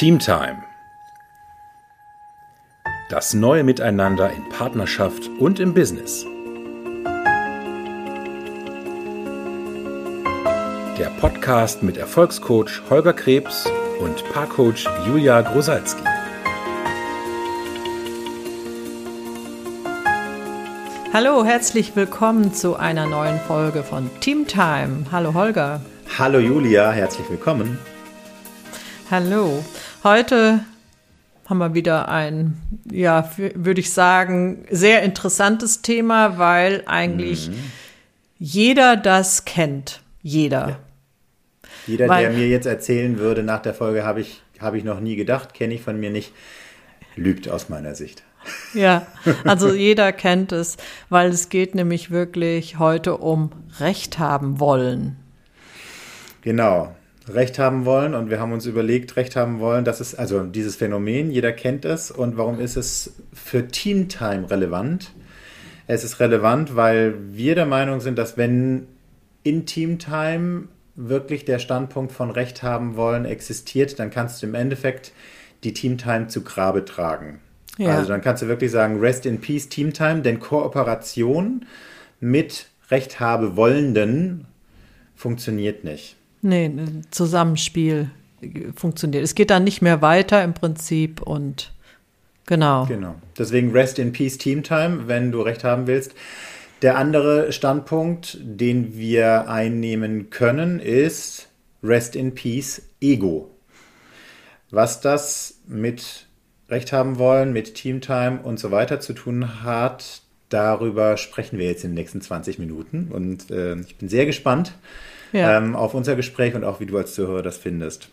Teamtime. Das neue Miteinander in Partnerschaft und im Business. Der Podcast mit Erfolgscoach Holger Krebs und Paarcoach Julia Grosalski. Hallo, herzlich willkommen zu einer neuen Folge von Teamtime. Hallo Holger. Hallo Julia, herzlich willkommen. Hallo. Heute haben wir wieder ein, ja, würde ich sagen, sehr interessantes Thema, weil eigentlich mhm. jeder das kennt. Jeder. Ja. Jeder, weil, der mir jetzt erzählen würde, nach der Folge habe ich, habe ich noch nie gedacht, kenne ich von mir nicht, lügt aus meiner Sicht. Ja, also jeder kennt es, weil es geht nämlich wirklich heute um Recht haben wollen. Genau. Recht haben wollen und wir haben uns überlegt, Recht haben wollen, das ist also dieses Phänomen, jeder kennt es und warum ist es für Teamtime relevant? Es ist relevant, weil wir der Meinung sind, dass wenn in Teamtime wirklich der Standpunkt von Recht haben wollen existiert, dann kannst du im Endeffekt die Teamtime zu Grabe tragen. Ja. Also dann kannst du wirklich sagen, Rest in Peace Teamtime, denn Kooperation mit Recht habe wollenden funktioniert nicht. Nee, ein Zusammenspiel funktioniert. Es geht dann nicht mehr weiter im Prinzip und genau. Genau. Deswegen Rest in Peace Team Time, wenn du recht haben willst. Der andere Standpunkt, den wir einnehmen können, ist Rest in Peace Ego. Was das mit Recht haben wollen, mit Team Time und so weiter zu tun hat, darüber sprechen wir jetzt in den nächsten 20 Minuten. Und äh, ich bin sehr gespannt, ja. ähm, auf unser Gespräch und auch wie du als Zuhörer das findest.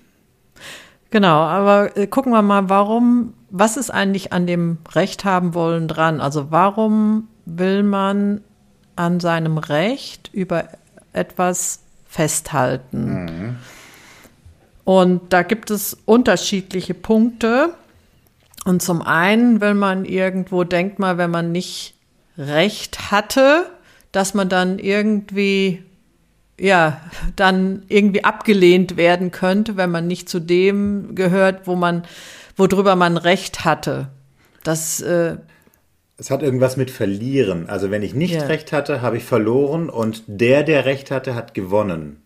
Genau, aber äh, gucken wir mal, warum, was ist eigentlich an dem Recht haben wollen dran? Also warum will man an seinem Recht über etwas festhalten? Mhm. Und da gibt es unterschiedliche Punkte. Und zum einen, wenn man irgendwo denkt mal, wenn man nicht Recht hatte, dass man dann irgendwie ja, dann irgendwie abgelehnt werden könnte, wenn man nicht zu dem gehört, wo man, worüber man Recht hatte. Das, äh, es hat irgendwas mit verlieren. Also wenn ich nicht ja. Recht hatte, habe ich verloren und der, der Recht hatte, hat gewonnen.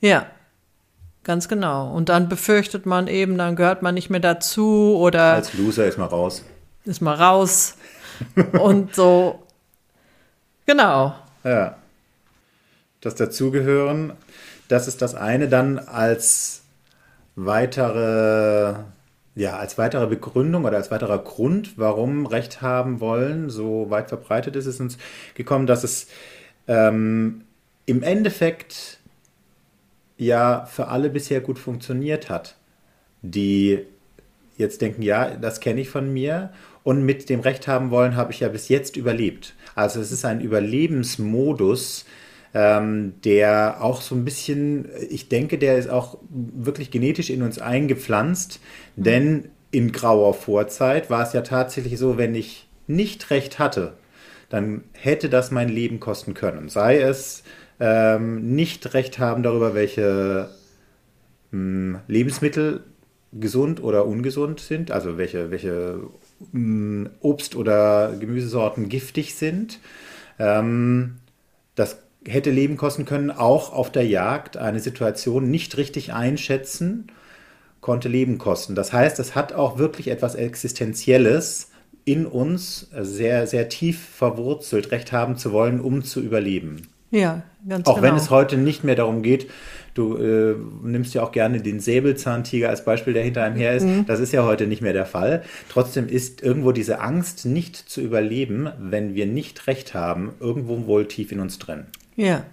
Ja, ganz genau. Und dann befürchtet man eben, dann gehört man nicht mehr dazu oder. Als Loser ist man raus. Ist man raus. und so. Genau. Ja das Dazugehören. Das ist das eine. Dann als weitere, ja, als weitere Begründung oder als weiterer Grund, warum Recht haben wollen, so weit verbreitet ist es uns gekommen, dass es ähm, im Endeffekt ja für alle bisher gut funktioniert hat, die jetzt denken, ja, das kenne ich von mir und mit dem Recht haben wollen, habe ich ja bis jetzt überlebt. Also es ist ein Überlebensmodus, ähm, der auch so ein bisschen, ich denke, der ist auch wirklich genetisch in uns eingepflanzt, mhm. denn in grauer Vorzeit war es ja tatsächlich so, wenn ich nicht recht hatte, dann hätte das mein Leben kosten können. Sei es ähm, nicht recht haben darüber, welche mh, hm, Lebensmittel gesund oder ungesund sind, also welche, welche mh, hm, Obst- oder Gemüsesorten giftig sind. Ähm, das hätte leben kosten können, auch auf der Jagd eine Situation nicht richtig einschätzen, konnte Leben kosten. Das heißt, es hat auch wirklich etwas Existenzielles in uns sehr, sehr tief verwurzelt, Recht haben zu wollen, um zu überleben. Ja, ganz Auch genau. wenn es heute nicht mehr darum geht, du äh, nimmst ja auch gerne den Säbelzahntiger als Beispiel, der hinter einem her ist. Mhm. Das ist ja heute nicht mehr der Fall. Trotzdem ist irgendwo diese Angst, nicht zu überleben, wenn wir nicht recht haben, irgendwo wohl tief in uns drin. Ja,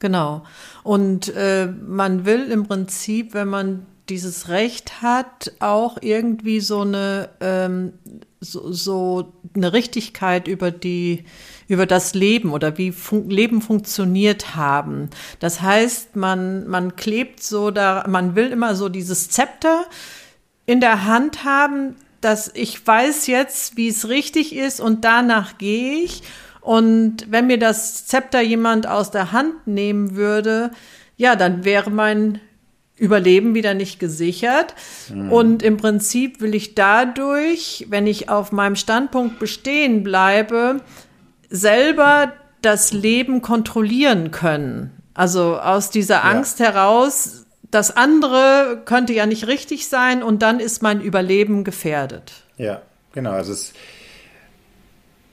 genau. Und äh, man will im Prinzip, wenn man dieses Recht hat, auch irgendwie so eine ähm, so, so eine Richtigkeit über die über das Leben oder wie fun Leben funktioniert haben. Das heißt, man man klebt so da, man will immer so dieses Zepter in der Hand haben, dass ich weiß jetzt, wie es richtig ist und danach gehe ich und wenn mir das Zepter jemand aus der Hand nehmen würde, ja, dann wäre mein Überleben wieder nicht gesichert. Mhm. Und im Prinzip will ich dadurch, wenn ich auf meinem Standpunkt bestehen bleibe, selber das Leben kontrollieren können. Also aus dieser Angst ja. heraus, das andere könnte ja nicht richtig sein und dann ist mein Überleben gefährdet. Ja, genau. Also es ist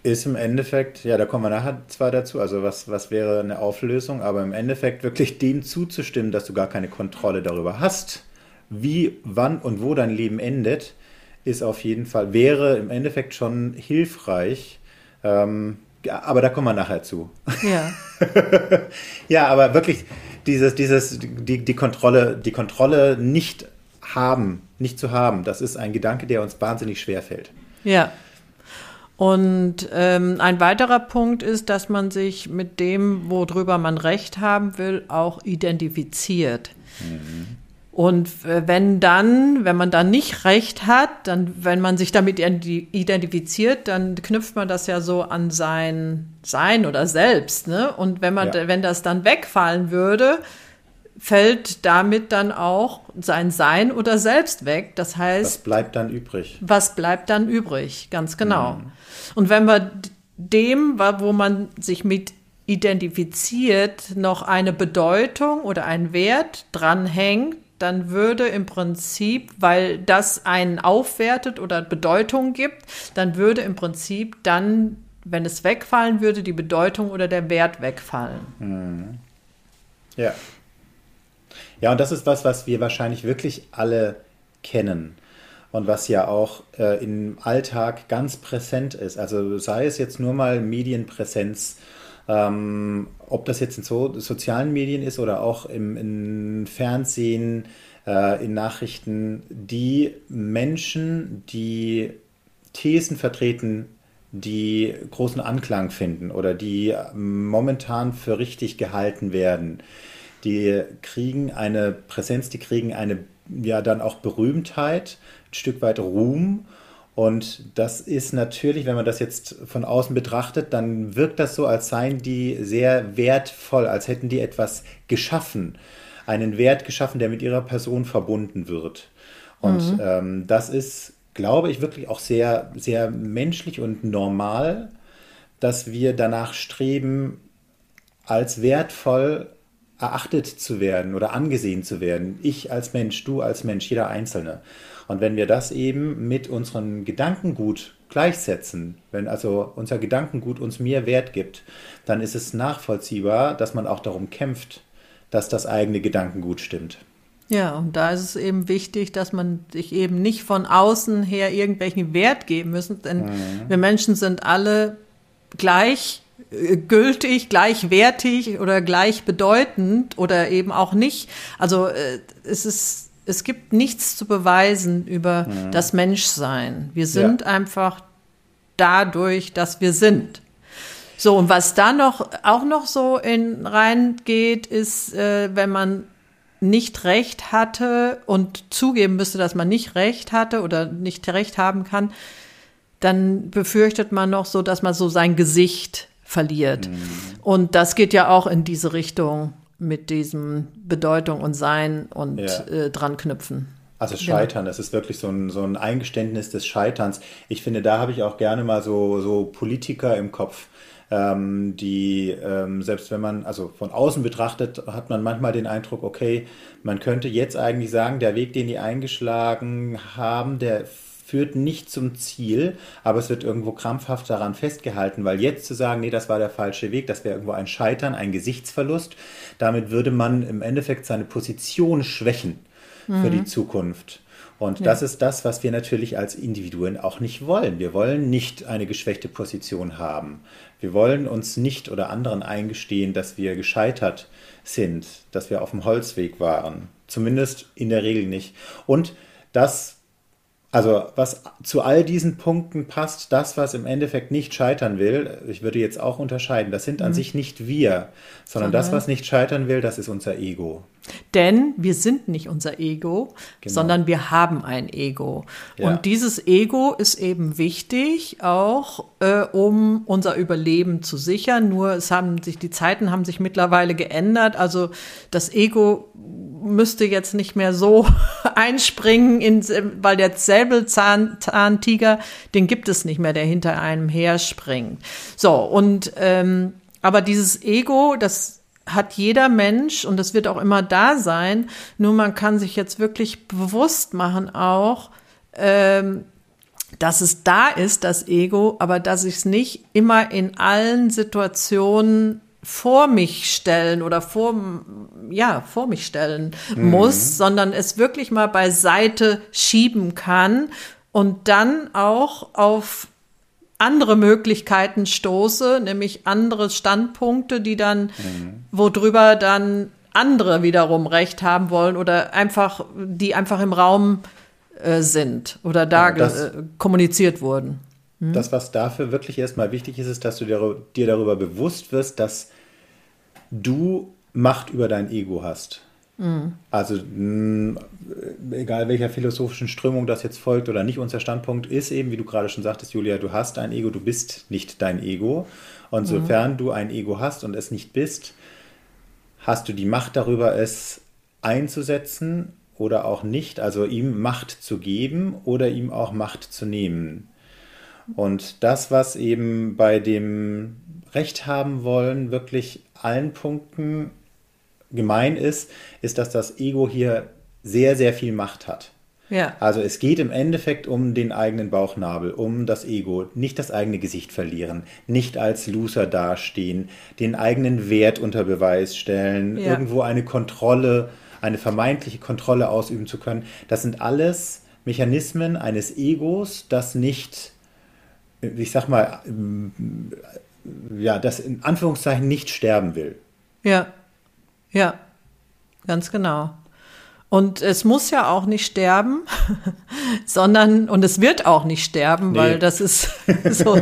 im Endeffekt, ja, da kommen wir nachher zwar dazu, also was, was wäre eine Auflösung, aber im Endeffekt wirklich dem zuzustimmen, dass du gar keine Kontrolle darüber hast, wie, wann und wo dein Leben endet, ist auf jeden Fall, wäre im Endeffekt schon hilfreich. Ähm, aber da kommen wir nachher zu. Ja. ja, aber wirklich dieses, dieses, die, die Kontrolle, die Kontrolle nicht haben, nicht zu haben, das ist ein Gedanke, der uns wahnsinnig schwer fällt. Ja. Und ähm, ein weiterer Punkt ist, dass man sich mit dem, worüber man Recht haben will, auch identifiziert. Mhm. Und äh, wenn dann, wenn man dann nicht recht hat, dann, wenn man sich damit identifiziert, dann knüpft man das ja so an sein Sein oder Selbst, ne? Und wenn man, ja. wenn das dann wegfallen würde, fällt damit dann auch sein Sein oder Selbst weg. Das heißt. Was bleibt dann übrig? Was bleibt dann übrig? Ganz genau. Mhm. Und wenn man dem, wo man sich mit identifiziert, noch eine Bedeutung oder ein Wert dranhängt, dann würde im Prinzip, weil das einen aufwertet oder Bedeutung gibt, dann würde im Prinzip dann, wenn es wegfallen würde, die Bedeutung oder der Wert wegfallen. Mhm. Ja. Ja, und das ist was, was wir wahrscheinlich wirklich alle kennen und was ja auch äh, im Alltag ganz präsent ist. Also sei es jetzt nur mal Medienpräsenz ähm, ob das jetzt in so, sozialen Medien ist oder auch im, im Fernsehen, äh, in Nachrichten, die Menschen, die Thesen vertreten, die großen Anklang finden oder die momentan für richtig gehalten werden, die kriegen eine Präsenz, die kriegen eine ja dann auch Berühmtheit, ein Stück weit Ruhm und das ist natürlich, wenn man das jetzt von außen betrachtet, dann wirkt das so, als seien die sehr wertvoll, als hätten die etwas geschaffen, einen Wert geschaffen, der mit ihrer Person verbunden wird. Und mhm. ähm, das ist, glaube ich, wirklich auch sehr, sehr menschlich und normal, dass wir danach streben, als wertvoll erachtet zu werden oder angesehen zu werden. Ich als Mensch, du als Mensch, jeder Einzelne. Und wenn wir das eben mit unserem Gedankengut gleichsetzen, wenn also unser Gedankengut uns mehr Wert gibt, dann ist es nachvollziehbar, dass man auch darum kämpft, dass das eigene Gedankengut stimmt. Ja, und da ist es eben wichtig, dass man sich eben nicht von außen her irgendwelchen Wert geben müssen, denn mhm. wir Menschen sind alle gleich gültig, gleichwertig oder gleichbedeutend oder eben auch nicht. Also äh, es ist es gibt nichts zu beweisen über mhm. das Menschsein. Wir sind ja. einfach dadurch, dass wir sind. So, und was da noch auch noch so in reingeht, ist, äh, wenn man nicht recht hatte und zugeben müsste, dass man nicht recht hatte oder nicht recht haben kann, dann befürchtet man noch so, dass man so sein Gesicht verliert. Mhm. Und das geht ja auch in diese Richtung mit diesem Bedeutung und Sein und ja. äh, dran knüpfen. Also Scheitern, das ist wirklich so ein, so ein Eingeständnis des Scheiterns. Ich finde, da habe ich auch gerne mal so, so Politiker im Kopf, ähm, die, ähm, selbst wenn man, also von außen betrachtet, hat man manchmal den Eindruck, okay, man könnte jetzt eigentlich sagen, der Weg, den die eingeschlagen haben, der führt nicht zum Ziel, aber es wird irgendwo krampfhaft daran festgehalten, weil jetzt zu sagen, nee, das war der falsche Weg, das wäre irgendwo ein Scheitern, ein Gesichtsverlust, damit würde man im Endeffekt seine Position schwächen mhm. für die mhm. Zukunft. Und ja. das ist das, was wir natürlich als Individuen auch nicht wollen. Wir wollen nicht eine geschwächte Position haben. Wir wollen uns nicht oder anderen eingestehen, dass wir gescheitert sind, dass wir auf dem Holzweg waren. Zumindest in der Regel nicht. Und das also was zu all diesen Punkten passt, das, was im Endeffekt nicht scheitern will, ich würde jetzt auch unterscheiden, das sind an mhm. sich nicht wir, sondern, sondern, das, was nicht scheitern will, das ist unser Ego. Denn wir sind nicht unser Ego, genau. sondern wir haben ein Ego. Ja. Und dieses Ego ist eben wichtig, auch äh, um unser Überleben zu sichern. Nur es haben sich, die Zeiten haben sich mittlerweile geändert. Also das Ego müsste jetzt nicht mehr so einspringen, in, weil der Säbelzahntiger, den gibt es nicht mehr, der hinter einem herspringt. So, und ähm, aber dieses Ego, das hat jeder Mensch und das wird auch immer da sein. Nur man kann sich jetzt wirklich bewusst machen auch, ähm, dass es da ist, das Ego, aber dass ich es nicht immer in allen Situationen vor mich stellen oder vor, ja, vor mich stellen mhm. muss, sondern es wirklich mal beiseite schieben kann und dann auch auf andere Möglichkeiten stoße, nämlich andere Standpunkte, die dann, mhm. worüber dann andere wiederum Recht haben wollen oder einfach, die einfach im Raum äh, sind oder da ja, das, äh, kommuniziert wurden. Hm? Das, was dafür wirklich erstmal wichtig ist, ist, dass du dir, dir darüber bewusst wirst, dass du Macht über dein Ego hast. Mhm. Also mh, egal welcher philosophischen Strömung das jetzt folgt oder nicht, unser Standpunkt ist eben, wie du gerade schon sagtest, Julia, du hast ein Ego, du bist nicht dein Ego. Und mhm. sofern du ein Ego hast und es nicht bist, hast du die Macht darüber, es einzusetzen oder auch nicht, also ihm Macht zu geben oder ihm auch Macht zu nehmen. Und das, was eben bei dem Recht haben wollen, wirklich allen Punkten gemein ist, ist, dass das Ego hier sehr, sehr viel Macht hat. Ja. Also es geht im Endeffekt um den eigenen Bauchnabel, um das Ego, nicht das eigene Gesicht verlieren, nicht als Loser dastehen, den eigenen Wert unter Beweis stellen, ja. irgendwo eine Kontrolle, eine vermeintliche Kontrolle ausüben zu können. Das sind alles Mechanismen eines Egos, das nicht, ich sag mal, ja, das in Anführungszeichen nicht sterben will. Ja. Ja, ganz genau. Und es muss ja auch nicht sterben, sondern, und es wird auch nicht sterben, nee. weil das ist so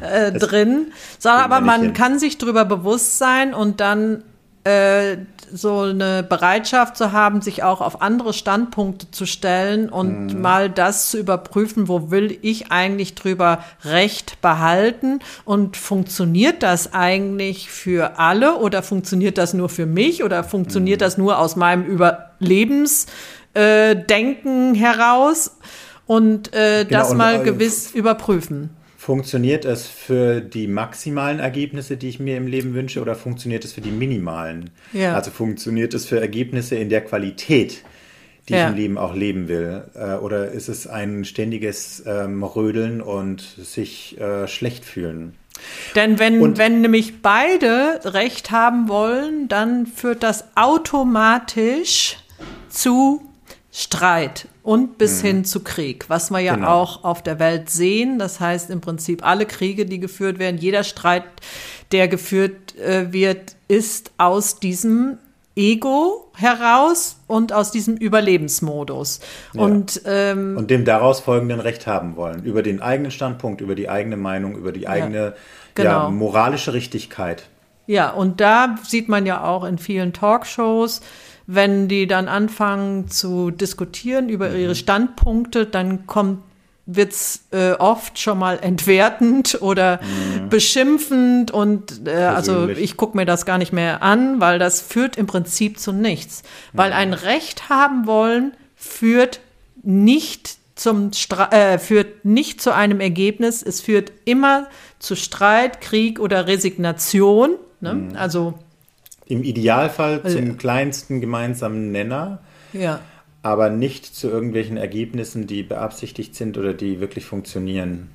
äh, drin, sondern aber man hin. kann sich darüber bewusst sein und dann äh, so eine Bereitschaft zu haben, sich auch auf andere Standpunkte zu stellen und mhm. mal das zu überprüfen, wo will ich eigentlich drüber Recht behalten und funktioniert das eigentlich für alle oder funktioniert das nur für mich oder funktioniert mhm. das nur aus meinem Überlebensdenken äh, heraus und äh, genau, das mal und, gewiss überprüfen. Funktioniert es für die maximalen Ergebnisse, die ich mir im Leben wünsche, oder funktioniert es für die minimalen? Ja. Also funktioniert es für Ergebnisse in der Qualität, die ja. ich im Leben auch leben will? Äh, oder ist es ein ständiges ähm, Rödeln und sich äh, schlecht fühlen? Denn wenn, und, wenn nämlich beide Recht haben wollen, dann führt das automatisch zu Streit und bis mhm. hin zu Krieg, was wir ja genau. auch auf der Welt sehen. Das heißt im Prinzip alle Kriege, die geführt werden, jeder Streit, der geführt äh, wird, ist aus diesem Ego heraus und aus diesem Überlebensmodus. Ja. Und, ähm, und dem daraus folgenden Recht haben wollen. Über den eigenen Standpunkt, über die eigene Meinung, über die eigene ja, genau. ja, moralische Richtigkeit. Ja, und da sieht man ja auch in vielen Talkshows, wenn die dann anfangen zu diskutieren über mhm. ihre Standpunkte, dann kommt wird's äh, oft schon mal entwertend oder mhm. beschimpfend und äh, also ich gucke mir das gar nicht mehr an, weil das führt im Prinzip zu nichts. Mhm. Weil ein Recht haben wollen führt nicht zum Stra äh, führt nicht zu einem Ergebnis, es führt immer zu Streit, Krieg oder Resignation. Ne? Mhm. Also im Idealfall also, zum kleinsten gemeinsamen Nenner. Ja. Aber nicht zu irgendwelchen Ergebnissen, die beabsichtigt sind oder die wirklich funktionieren.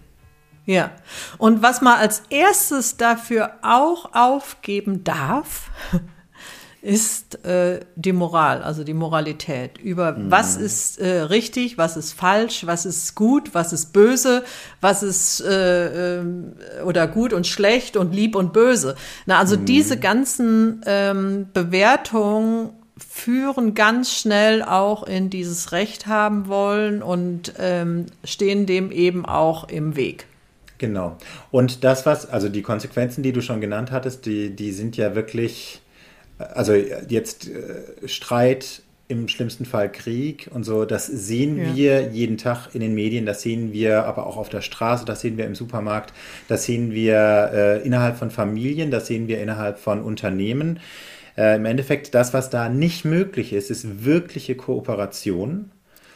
Ja. Und was man als erstes dafür auch aufgeben darf, ist äh, die Moral, also die Moralität über mhm. was ist äh, richtig, was ist falsch, was ist gut, was ist böse, was ist äh, äh, oder gut und schlecht und lieb und böse. Na, also mhm. diese ganzen ähm, Bewertungen führen ganz schnell auch in dieses Recht haben wollen und ähm, stehen dem eben auch im Weg. Genau. Und das, was, also die Konsequenzen, die du schon genannt hattest, die, die sind ja wirklich also jetzt äh, Streit, im schlimmsten Fall Krieg und so, das sehen ja. wir jeden Tag in den Medien, das sehen wir aber auch auf der Straße, das sehen wir im Supermarkt, das sehen wir äh, innerhalb von Familien, das sehen wir innerhalb von Unternehmen. Äh, Im Endeffekt, das, was da nicht möglich ist, ist wirkliche Kooperation.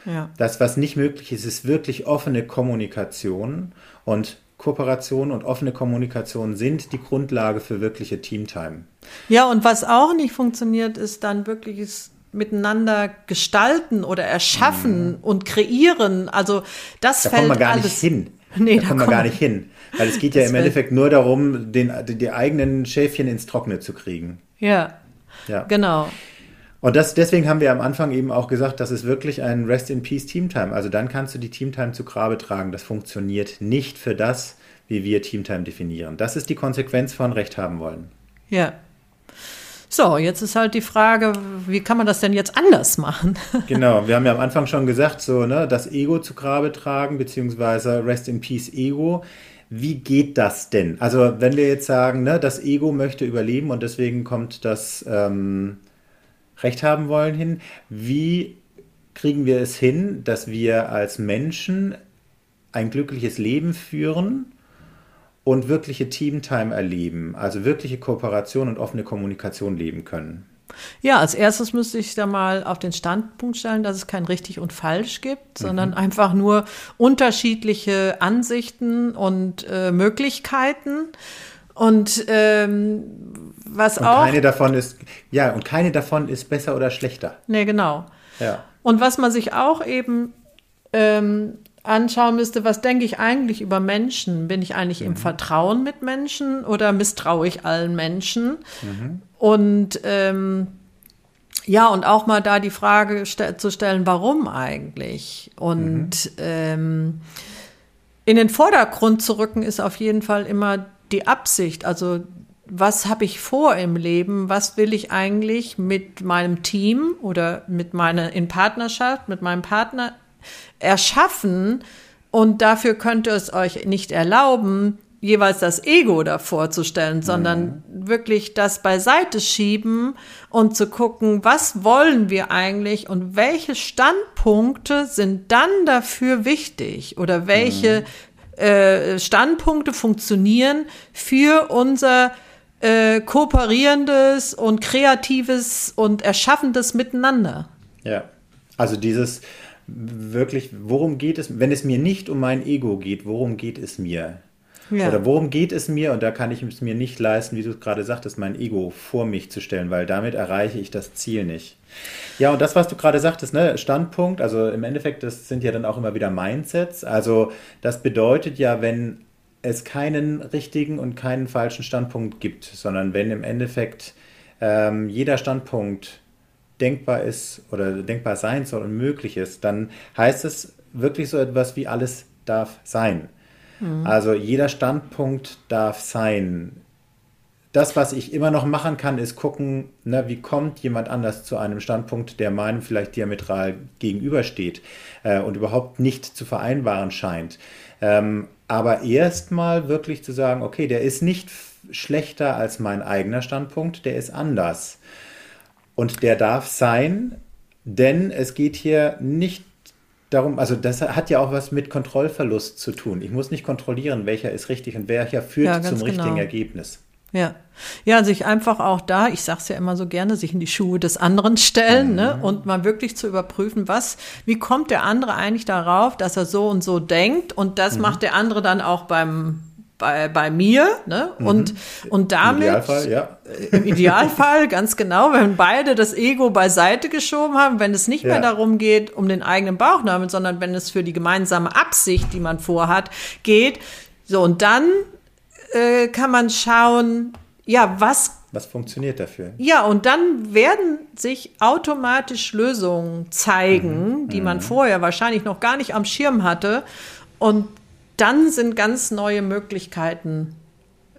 Ja. Das, was nicht möglich ist, ist wirklich offene Kommunikation. Und Kooperation und offene Kommunikation sind die Grundlage für wirkliche Teamtime. Ja, und was auch nicht funktioniert, ist dann wirkliches miteinander gestalten oder erschaffen Mhm. und kreieren. Also das Da fällt kommen wir gar alles. nicht hin. Nee, da da kommen wir gar nicht hin. Weil es geht ja im Endeffekt nur darum, den, die, die eigenen Schäfchen ins Trockene zu kriegen. Ja, Ja. genau. Und das, deswegen haben wir am Anfang eben auch gesagt, das ist wirklich ein Rest in Peace Teamtime. Also dann kannst du die Teamtime zu Grabe tragen. Das funktioniert nicht für das, wie wir Teamtime definieren. Das ist die Konsequenz von Recht haben wollen. Ja. So, jetzt ist halt die Frage, wie kann man das denn jetzt anders machen? Genau, wir haben ja am Anfang schon gesagt, so, ne, das Ego zu Grabe tragen, beziehungsweise Rest in Peace Ego. Wie geht das denn? Also, wenn wir jetzt sagen, ne, das Ego möchte überleben und deswegen kommt das ähm, Recht haben wollen hin, wie kriegen wir es hin, dass wir als Menschen ein glückliches Leben führen und wirkliche Teamtime erleben, also wirkliche Kooperation und offene Kommunikation leben können? Ja, als erstes müsste ich da mal auf den Standpunkt stellen, dass es kein richtig und falsch gibt, sondern einfach nur unterschiedliche Ansichten und äh, Möglichkeiten. Und ähm, was Und auch. keine davon ist, ja, und keine davon ist besser oder schlechter. Nee, genau. Ja. Und was man sich auch eben ähm, anschauen müsste, was denke ich eigentlich über Menschen? Bin ich eigentlich im Vertrauen mit Menschen oder misstraue ich allen Menschen? Und ähm, ja, und auch mal da die Frage ste zu stellen, warum eigentlich? Und ähm, in den Vordergrund zu rücken ist auf jeden Fall immer die Absicht. Also was habe ich vor im Leben? Was will ich eigentlich mit meinem Team oder mit meiner in Partnerschaft mit meinem Partner erschaffen? Und dafür könnt ihr es euch nicht erlauben, jeweils das Ego davor zu stellen, sondern wirklich das beiseite schieben und zu gucken, was wollen wir eigentlich und welche Standpunkte sind dann dafür wichtig oder welche äh, Standpunkte funktionieren für unser äh, kooperierendes und kreatives und erschaffendes Miteinander. Ja. Also dieses wirklich, worum geht es, wenn es mir nicht um mein Ego geht, worum geht es mir? Ja. Oder worum geht es mir? Und da kann ich es mir nicht leisten, wie du es gerade sagtest, mein Ego vor mich zu stellen, weil damit erreiche ich das Ziel nicht. Ja, und das, was du gerade sagtest, ne, Standpunkt, also im Endeffekt, das sind ja dann auch immer wieder Mindsets. Also das bedeutet ja, wenn es keinen richtigen und keinen falschen Standpunkt gibt, sondern wenn im Endeffekt ähm, jeder Standpunkt denkbar ist oder denkbar sein soll und möglich ist, dann heißt es wirklich so etwas wie alles darf sein. Also jeder Standpunkt darf sein. Das, was ich immer noch machen kann, ist gucken, ne, wie kommt jemand anders zu einem Standpunkt, der meinem vielleicht diametral gegenübersteht äh, und überhaupt nicht zu vereinbaren scheint. Ähm, aber erstmal wirklich zu sagen, okay, der ist nicht schlechter als mein eigener Standpunkt, der ist anders. Und der darf sein, denn es geht hier nicht darum, also das hat ja auch was mit Kontrollverlust zu tun. Ich muss nicht kontrollieren, welcher ist richtig und welcher führt Ja, zum richtigen genau. Ergebnis. Ja. Ja, sich einfach auch da, ich sag's ja immer so gerne, sich in die Schuhe des anderen stellen, ne? Und mal wirklich zu überprüfen, was, wie kommt der andere eigentlich darauf, dass er so und so denkt und das macht der andere dann auch beim bei, bei mir, ne? Und, und Im damit Idealfall, ja. im Idealfall, ganz genau, wenn beide das Ego beiseite geschoben haben, wenn es nicht mehr Ja. darum geht, um den eigenen Bauchnamen, sondern wenn es für die gemeinsame Absicht, die man vorhat, geht. So, und dann äh, kann man schauen, ja, was Was funktioniert dafür? ja, und dann werden sich automatisch Lösungen zeigen, die man vorher wahrscheinlich noch gar nicht am Schirm hatte. Und dann sind ganz neue Möglichkeiten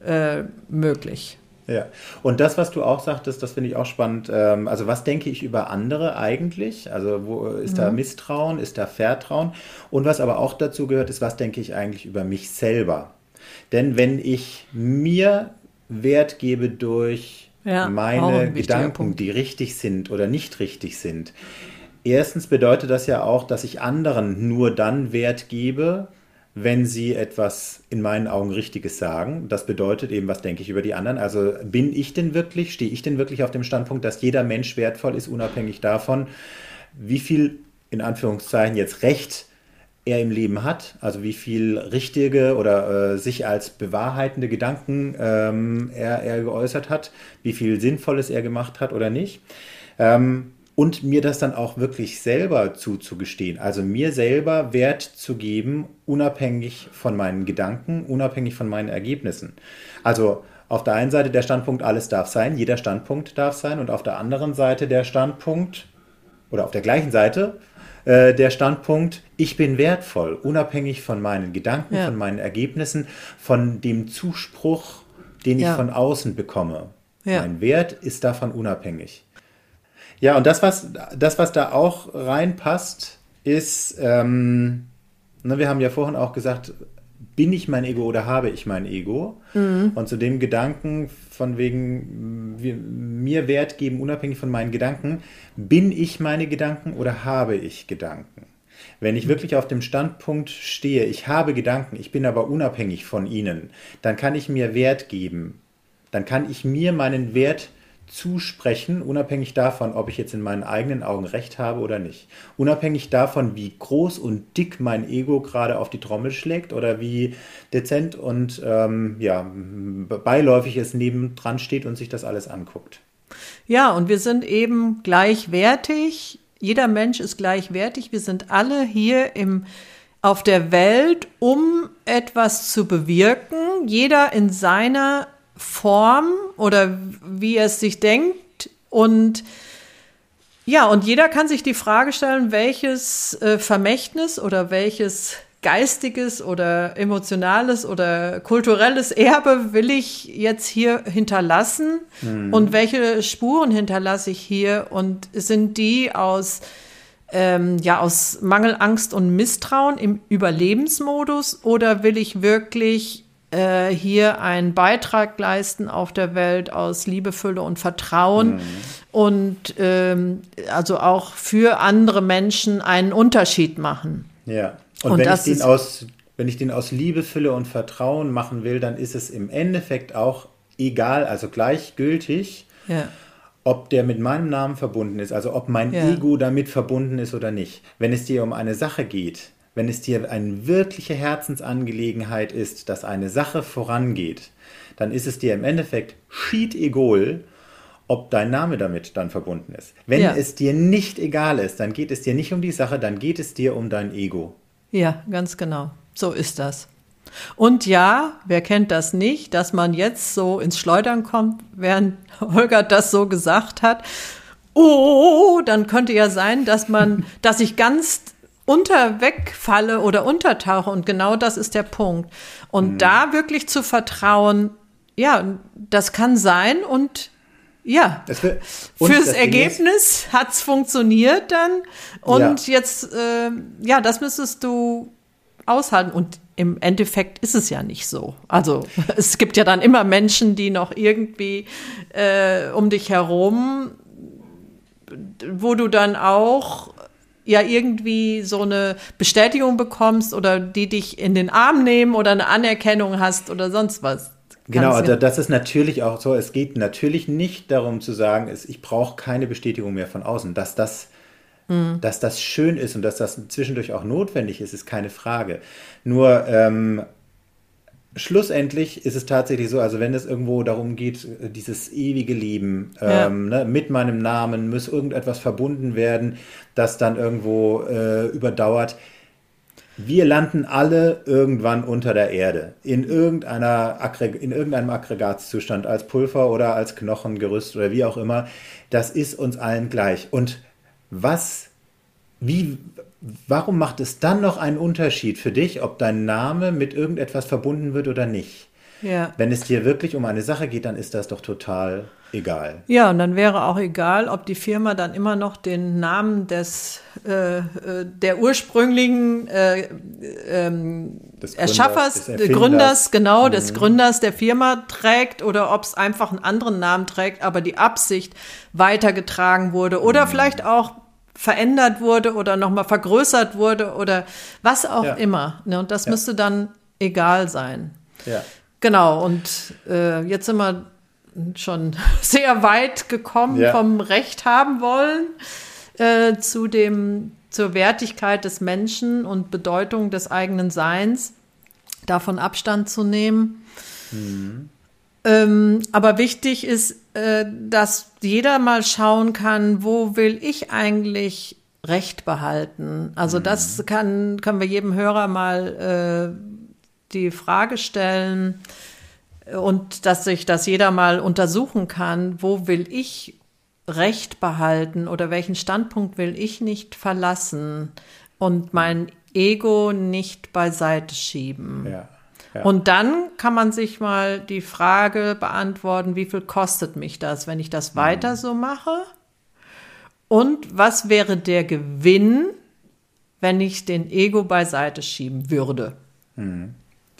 äh, möglich. Ja, und das, was du auch sagtest, das finde ich auch spannend. Ähm, also, was denke ich über andere eigentlich? Also, wo ist da Misstrauen, ist da Vertrauen? Und was aber auch dazu gehört, ist, was denke ich eigentlich über mich selber? Denn wenn ich mir Wert gebe durch Ja, meine Gedanken, die richtig sind oder nicht richtig sind, erstens bedeutet das ja auch, dass ich anderen nur dann Wert gebe, wenn sie etwas in meinen Augen Richtiges sagen. Das bedeutet eben, was denke ich über die anderen? Also bin ich denn wirklich, stehe ich denn wirklich auf dem Standpunkt, dass jeder Mensch wertvoll ist, unabhängig davon, wie viel in Anführungszeichen jetzt Recht er im Leben hat, also wie viel richtige oder äh, sich als bewahrheitende Gedanken ähm, er, er geäußert hat, wie viel Sinnvolles er gemacht hat oder nicht. Ähm, und mir das dann auch wirklich selber zuzugestehen, also mir selber Wert zu geben, unabhängig von meinen Gedanken, unabhängig von meinen Ergebnissen. Also auf der einen Seite der Standpunkt, alles darf sein, jeder Standpunkt darf sein, und auf der anderen Seite der Standpunkt, oder auf der gleichen Seite, äh, der Standpunkt, ich bin wertvoll, unabhängig von meinen Gedanken, ja. von meinen Ergebnissen, von dem Zuspruch, den ich ja. von außen bekomme. Ja. Mein Wert ist davon unabhängig. Ja, und das, was, das, was da auch reinpasst, ist, ähm, ne, wir haben ja vorhin auch gesagt, bin ich mein Ego oder habe ich mein Ego? Mhm. Und zu dem Gedanken von wegen wir, mir Wert geben, unabhängig von meinen Gedanken, bin ich meine Gedanken oder habe ich Gedanken? Wenn ich wirklich auf dem Standpunkt stehe, ich habe Gedanken, ich bin aber unabhängig von ihnen, dann kann ich mir Wert geben. Dann kann ich mir meinen Wert zusprechen, unabhängig davon, ob ich jetzt in meinen eigenen Augen recht habe oder nicht. Unabhängig davon, wie groß und dick mein Ego gerade auf die Trommel schlägt oder wie dezent und ähm, ja, beiläufig es nebendran steht und sich das alles anguckt. Ja, und wir sind eben gleichwertig. Jeder Mensch ist gleichwertig. Wir sind alle hier im, auf der Welt, um etwas zu bewirken. Jeder in seiner Form oder wie es sich denkt. Und ja, und jeder kann sich die Frage stellen, welches äh, Vermächtnis oder welches geistiges oder emotionales oder kulturelles Erbe will ich jetzt hier hinterlassen mhm. und welche Spuren hinterlasse ich hier und sind die aus ähm, ja aus Mangel, Angst und Misstrauen im Überlebensmodus oder will ich wirklich äh, hier einen Beitrag leisten auf der Welt aus Liebe, Fülle und Vertrauen mhm. und ähm, also auch für andere Menschen einen Unterschied machen. Ja, und, und wenn, ich den aus, wenn ich den aus Liebe, Fülle und Vertrauen machen will, dann ist es im Endeffekt auch egal, also gleichgültig. Ja ob der mit meinem Namen verbunden ist, also ob mein ja. Ego damit verbunden ist oder nicht. Wenn es dir um eine Sache geht, wenn es dir eine wirkliche Herzensangelegenheit ist, dass eine Sache vorangeht, dann ist es dir im Endeffekt schied egal, ob dein Name damit dann verbunden ist. Wenn ja. es dir nicht egal ist, dann geht es dir nicht um die Sache, dann geht es dir um dein Ego. Ja, ganz genau. So ist das. Und ja, wer kennt das nicht, dass man jetzt so ins Schleudern kommt, während Holger das so gesagt hat. Oh, dann könnte ja sein, dass man, dass ich ganz unterwegfalle oder untertauche. Und genau das ist der Punkt. Und mhm. da wirklich zu vertrauen, ja, das kann sein und ja, will, und fürs das Ergebnis hat es funktioniert dann. Und ja. jetzt, äh, ja, das müsstest du aushalten. Und im Endeffekt ist es ja nicht so. Also es gibt ja dann immer Menschen, die noch irgendwie äh, um dich herum, wo du dann auch ja irgendwie so eine Bestätigung bekommst oder die dich in den Arm nehmen oder eine Anerkennung hast oder sonst was. Genau, also das ist natürlich auch so. Es geht natürlich nicht darum zu sagen, ich brauche keine Bestätigung mehr von außen. Dass das, mhm. dass das schön ist und dass das zwischendurch auch notwendig ist, ist keine Frage. Nur ähm, schlussendlich ist es tatsächlich so, also wenn es irgendwo darum geht, dieses ewige Leben ja. ähm, ne, mit meinem Namen muss irgendetwas verbunden werden, das dann irgendwo äh, überdauert. Wir landen alle irgendwann unter der Erde, in, irgendeiner in irgendeinem Aggregatzustand, als Pulver oder als Knochengerüst oder wie auch immer. Das ist uns allen gleich. Und was, wie, warum macht es dann noch einen Unterschied für dich, ob dein Name mit irgendetwas verbunden wird oder nicht? Ja. Wenn es dir wirklich um eine Sache geht, dann ist das doch total egal. Ja, und dann wäre auch egal, ob die Firma dann immer noch den Namen des äh, äh der ursprünglichen äh, ähm, des Erschaffers, Gründers, des Gründers genau, mhm. des Gründers der Firma trägt oder ob es einfach einen anderen Namen trägt, aber die Absicht weitergetragen wurde. Oder mhm. vielleicht auch verändert wurde oder nochmal vergrößert wurde oder was auch Ja. immer. Ne? Und das Ja. müsste dann egal sein. Ja. Genau, und äh, jetzt sind wir schon sehr weit gekommen Ja. vom Recht haben wollen äh, zu dem, zur Wertigkeit des Menschen und Bedeutung des eigenen Seins, davon Abstand zu nehmen. Ähm, aber wichtig ist, äh, dass jeder mal schauen kann, wo will ich eigentlich Recht behalten. Also das kann, können wir jedem Hörer mal äh, die Frage stellen und dass sich das jeder mal untersuchen kann, wo will ich Recht behalten oder welchen Standpunkt will ich nicht verlassen und mein Ego nicht beiseite schieben. Ja. Ja. Und dann kann man sich mal die Frage beantworten, wie viel kostet mich das, wenn ich das weiter so mache? Und was wäre der Gewinn, wenn ich den Ego beiseite schieben würde?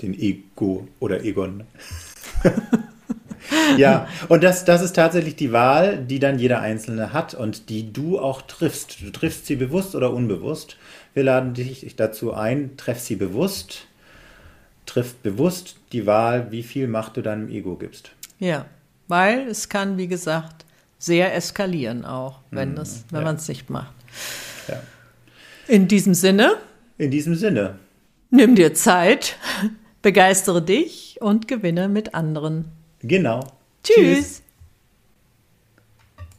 den Ego oder Egon. ja, und das, das ist tatsächlich die Wahl, die dann jeder Einzelne hat und die du auch triffst. Du triffst sie bewusst oder unbewusst. Wir laden dich dazu ein, treff sie bewusst, triff bewusst die Wahl, wie viel Macht du deinem Ego gibst. Ja, weil es kann, wie gesagt, sehr eskalieren auch, wenn, es, wenn ja. man es nicht macht. Ja. In diesem Sinne, In diesem Sinne, nimm dir Zeit, begeistere dich und gewinne mit anderen. genau. Tschüss.